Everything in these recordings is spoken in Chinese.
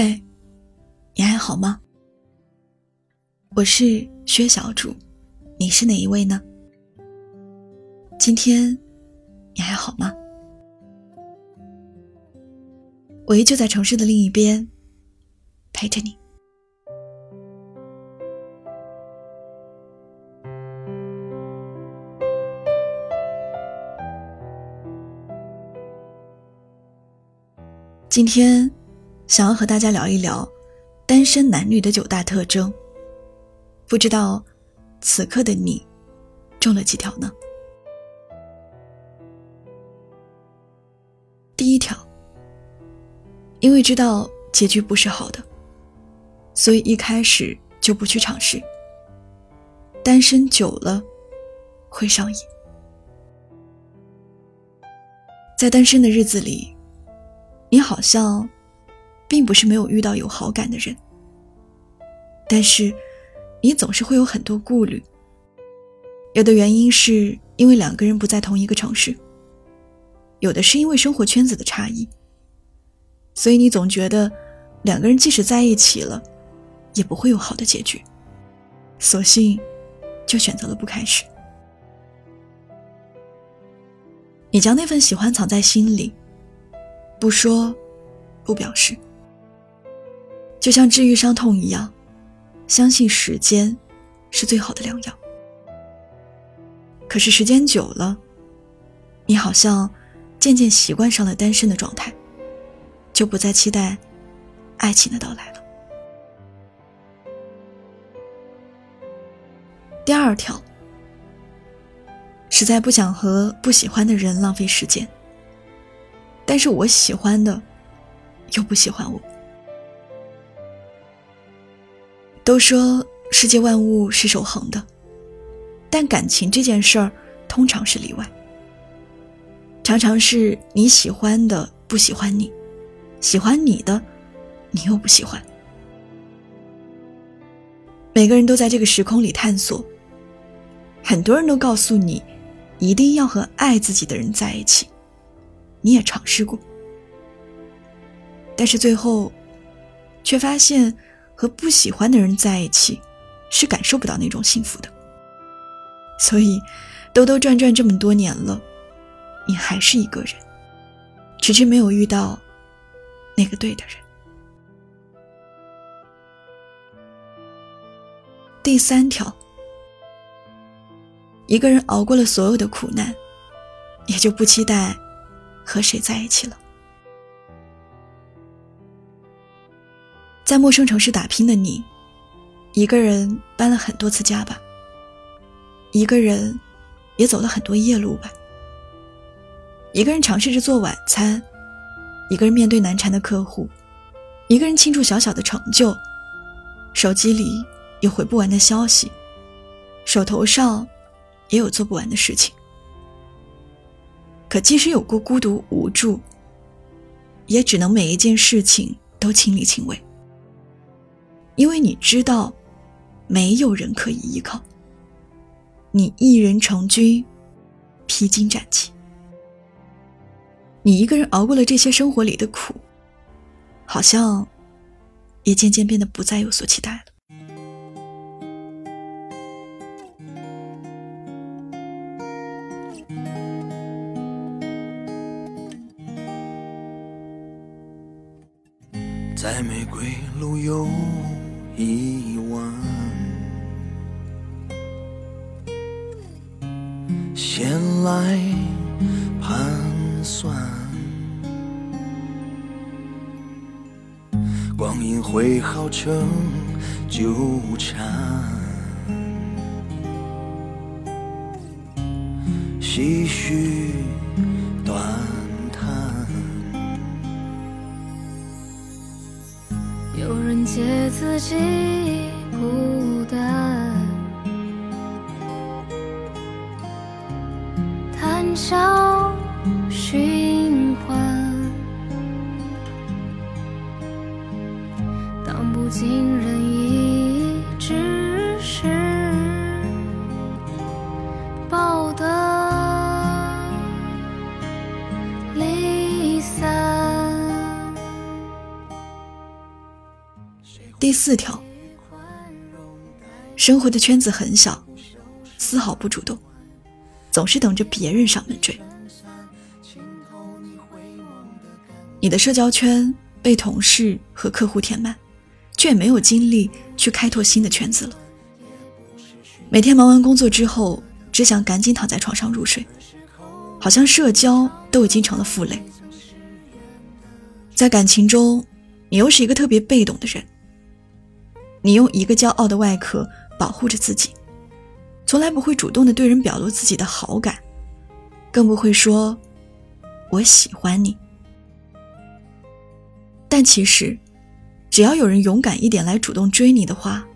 嗨，你还好吗？我是薛小主，你是哪一位呢？今天你还好吗？我依旧在城市的另一边陪着你。今天。想要和大家聊一聊单身男女的九大特征。不知道此刻的你中了几条呢？第一条，因为知道结局不是好的，所以一开始就不去尝试。单身久了会上瘾，在单身的日子里，你好像。并不是没有遇到有好感的人，但是你总是会有很多顾虑。有的原因是因为两个人不在同一个城市，有的是因为生活圈子的差异，所以你总觉得两个人即使在一起了，也不会有好的结局，索性就选择了不开始。你将那份喜欢藏在心里，不说，不表示。就像治愈伤痛一样，相信时间是最好的良药。可是时间久了，你好像渐渐习惯上了单身的状态，就不再期待爱情的到来了。第二条，实在不想和不喜欢的人浪费时间，但是我喜欢的又不喜欢我。都说世界万物是守恒的，但感情这件事儿通常是例外。常常是你喜欢的不喜欢你，喜欢你的你又不喜欢。每个人都在这个时空里探索，很多人都告诉你一定要和爱自己的人在一起，你也尝试过，但是最后却发现。和不喜欢的人在一起，是感受不到那种幸福的。所以，兜兜转转这么多年了，你还是一个人，迟迟没有遇到那个对的人。第三条，一个人熬过了所有的苦难，也就不期待和谁在一起了。在陌生城市打拼的你，一个人搬了很多次家吧，一个人也走了很多夜路吧，一个人尝试着做晚餐，一个人面对难缠的客户，一个人庆祝小小的成就，手机里有回不完的消息，手头上也有做不完的事情。可即使有过孤独无助，也只能每一件事情都亲力亲为。因为你知道，没有人可以依靠。你一人成军，披荆斩棘。你一个人熬过了这些生活里的苦，好像也渐渐变得不再有所期待了。在玫瑰路有。一万，先来盘算，光阴会好成纠缠，唏嘘短有人借自己孤单，谈笑寻欢，当不经第四条，生活的圈子很小，丝毫不主动，总是等着别人上门追。你的社交圈被同事和客户填满，却也没有精力去开拓新的圈子了。每天忙完工作之后，只想赶紧躺在床上入睡，好像社交都已经成了负累。在感情中，你又是一个特别被动的人。你用一个骄傲的外壳保护着自己，从来不会主动的对人表露自己的好感，更不会说“我喜欢你”。但其实，只要有人勇敢一点来主动追你的话，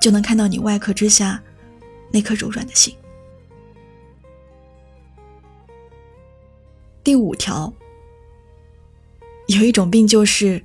就能看到你外壳之下那颗柔软的心。第五条，有一种病就是，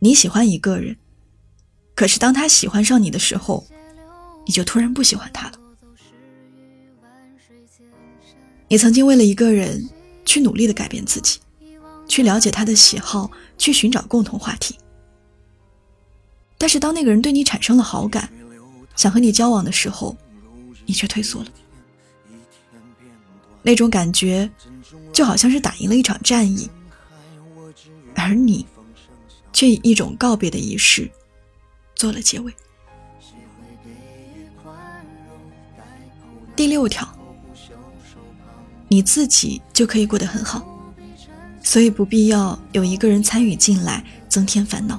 你喜欢一个人，可是当他喜欢上你的时候，你就突然不喜欢他了。你曾经为了一个人去努力的改变自己。去了解他的喜好，去寻找共同话题。但是当那个人对你产生了好感，想和你交往的时候，你却退缩了。那种感觉，就好像是打赢了一场战役，而你，却以一种告别的仪式，做了结尾。第六条，你自己就可以过得很好。所以不必要有一个人参与进来，增添烦恼。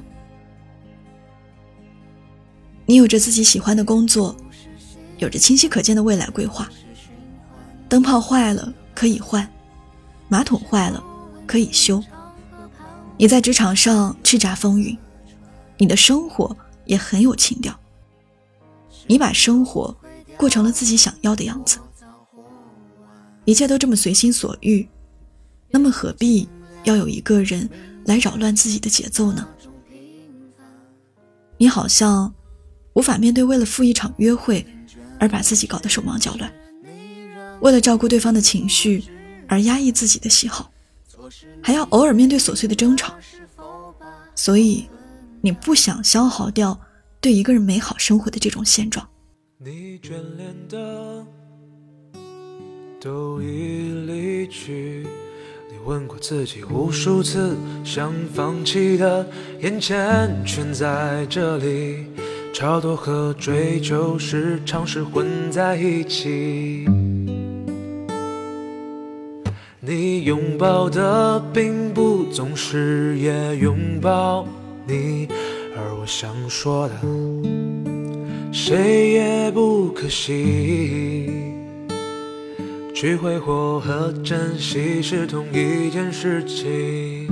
你有着自己喜欢的工作，有着清晰可见的未来规划。灯泡坏了可以换，马桶坏了可以修。你在职场上叱咤风云，你的生活也很有情调。你把生活过成了自己想要的样子，一切都这么随心所欲，那么何必？要有一个人来扰乱自己的节奏呢？你好像无法面对为了赴一场约会而把自己搞得手忙脚乱，为了照顾对方的情绪而压抑自己的喜好，还要偶尔面对琐碎的争吵。所以，你不想消耗掉对一个人美好生活的这种现状。你眷恋的都已离去。你问过自己无数次，想放弃的，眼前全在这里。超脱和追求时常是混在一起。你拥抱的并不总是也拥抱你，而我想说的，谁也不可惜。去挥霍和珍惜是同一件事情。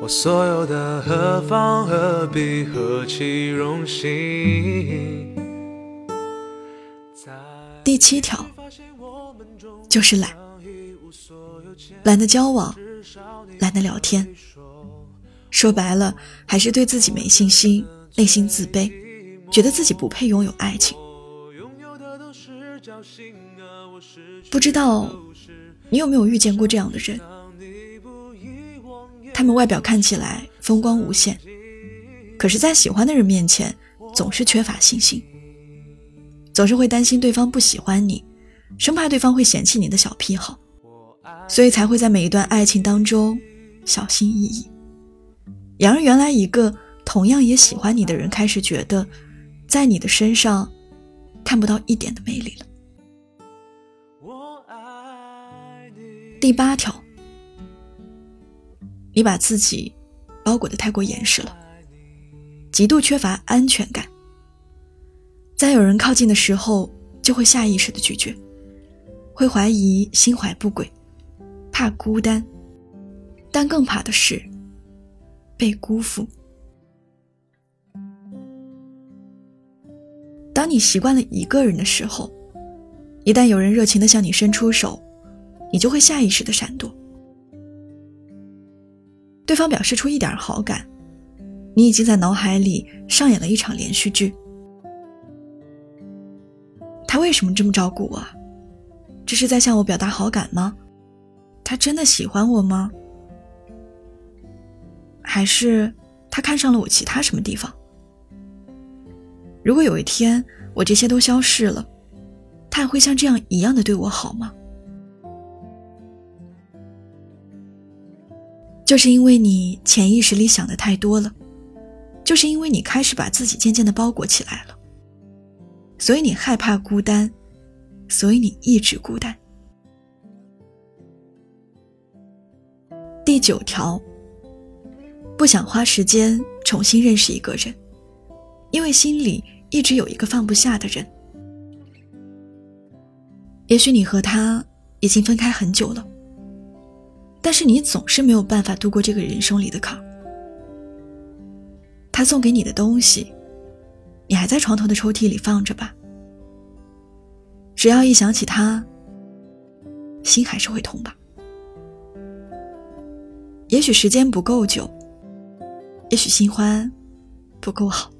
我所有的何方何必何其荣幸。第七条就是懒，懒得交往，懒得聊天。说白了，还是对自己没信心，内心自卑，觉得自己不配拥有爱情。不知道你有没有遇见过这样的人？他们外表看起来风光无限，可是，在喜欢的人面前总是缺乏信心，总是会担心对方不喜欢你，生怕对方会嫌弃你的小癖好，所以才会在每一段爱情当中小心翼翼。然而，原来一个同样也喜欢你的人开始觉得，在你的身上看不到一点的魅力了。第八条，你把自己包裹的太过严实了，极度缺乏安全感。在有人靠近的时候，就会下意识的拒绝，会怀疑心怀不轨，怕孤单，但更怕的是被辜负。当你习惯了一个人的时候，一旦有人热情的向你伸出手。你就会下意识的闪躲，对方表示出一点好感，你已经在脑海里上演了一场连续剧。他为什么这么照顾我？这是在向我表达好感吗？他真的喜欢我吗？还是他看上了我其他什么地方。如果有一天我这些都消失了，他还会像这样一样的对我好吗？就是因为你潜意识里想的太多了，就是因为你开始把自己渐渐的包裹起来了，所以你害怕孤单，所以你一直孤单。第九条，不想花时间重新认识一个人，因为心里一直有一个放不下的人。也许你和他已经分开很久了。但是你总是没有办法度过这个人生里的坎。他送给你的东西，你还在床头的抽屉里放着吧？只要一想起他，心还是会痛吧？也许时间不够久，也许新欢不够好，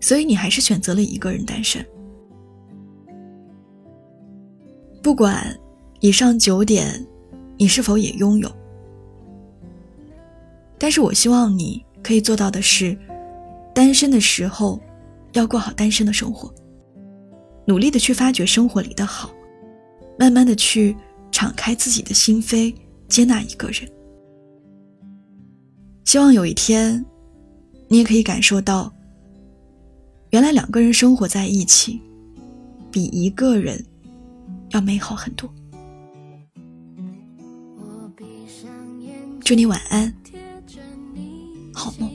所以你还是选择了一个人单身。不管以上九点。你是否也拥有？但是我希望你可以做到的是，单身的时候要过好单身的生活，努力的去发掘生活里的好，慢慢的去敞开自己的心扉，接纳一个人。希望有一天，你也可以感受到，原来两个人生活在一起，比一个人要美好很多。祝你晚安，好梦。